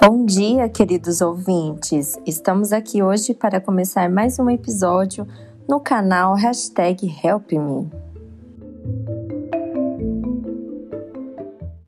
Bom dia, queridos ouvintes! Estamos aqui hoje para começar mais um episódio no canal Hashtag HelpMe.